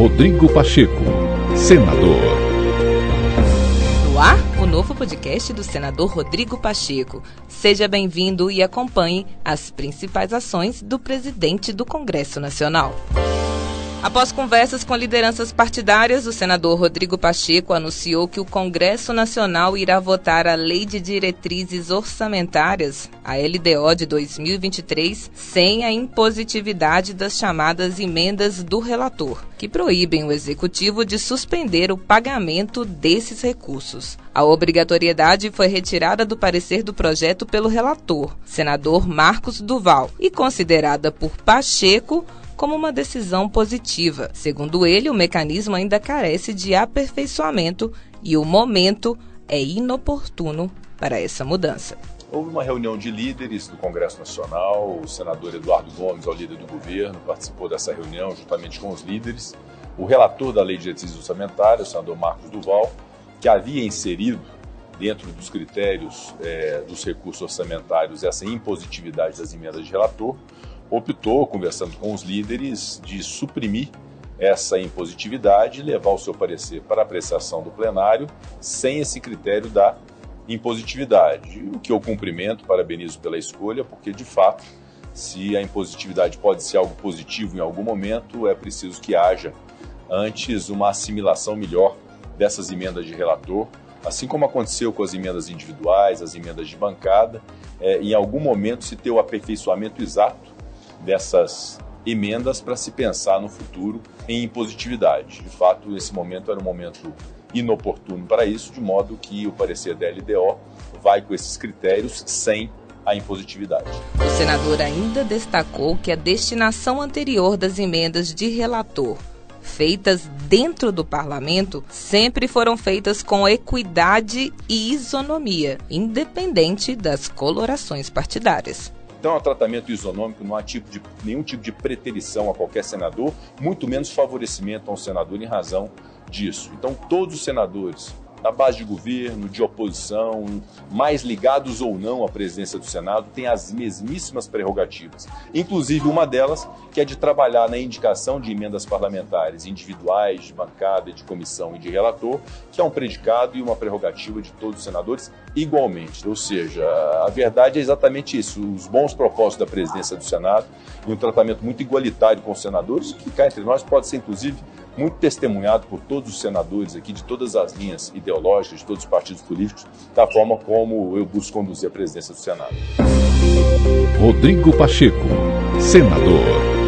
Rodrigo Pacheco, senador. No ar, o novo podcast do senador Rodrigo Pacheco. Seja bem-vindo e acompanhe as principais ações do presidente do Congresso Nacional. Após conversas com lideranças partidárias, o senador Rodrigo Pacheco anunciou que o Congresso Nacional irá votar a Lei de Diretrizes Orçamentárias, a LDO de 2023, sem a impositividade das chamadas emendas do relator, que proíbem o executivo de suspender o pagamento desses recursos. A obrigatoriedade foi retirada do parecer do projeto pelo relator, senador Marcos Duval, e considerada por Pacheco como uma decisão positiva. Segundo ele, o mecanismo ainda carece de aperfeiçoamento e o momento é inoportuno para essa mudança. Houve uma reunião de líderes do Congresso Nacional, o senador Eduardo Gomes, o líder do governo, participou dessa reunião juntamente com os líderes. O relator da Lei de Diretrizes Orçamentárias, o senador Marcos Duval, que havia inserido dentro dos critérios é, dos recursos orçamentários essa impositividade das emendas de relator, optou, conversando com os líderes, de suprimir essa impositividade e levar o seu parecer para apreciação do plenário sem esse critério da impositividade. O que eu cumprimento, parabenizo pela escolha, porque de fato, se a impositividade pode ser algo positivo em algum momento, é preciso que haja antes uma assimilação melhor dessas emendas de relator, assim como aconteceu com as emendas individuais, as emendas de bancada, é, em algum momento se ter o aperfeiçoamento exato dessas emendas para se pensar no futuro em impositividade. De fato, esse momento era um momento inoportuno para isso, de modo que o parecer da LDO vai com esses critérios sem a impositividade. O senador ainda destacou que a destinação anterior das emendas de relator feitas dentro do parlamento sempre foram feitas com equidade e isonomia, independente das colorações partidárias. Então, um tratamento isonômico, não há tipo de, nenhum tipo de preterição a qualquer senador, muito menos favorecimento a um senador em razão disso. Então, todos os senadores da base de governo, de oposição, mais ligados ou não à presidência do Senado, têm as mesmíssimas prerrogativas. Inclusive uma delas, que é de trabalhar na indicação de emendas parlamentares individuais, de bancada, de comissão e de relator, que é um predicado e uma prerrogativa de todos os senadores igualmente. Ou seja, a verdade é exatamente isso. Os bons propósitos da presidência do Senado e um tratamento muito igualitário com os senadores, que cá entre nós pode ser, inclusive, muito testemunhado por todos os senadores aqui, de todas as linhas ideológicas, de todos os partidos políticos, da forma como eu busco conduzir a presidência do Senado. Rodrigo Pacheco, senador.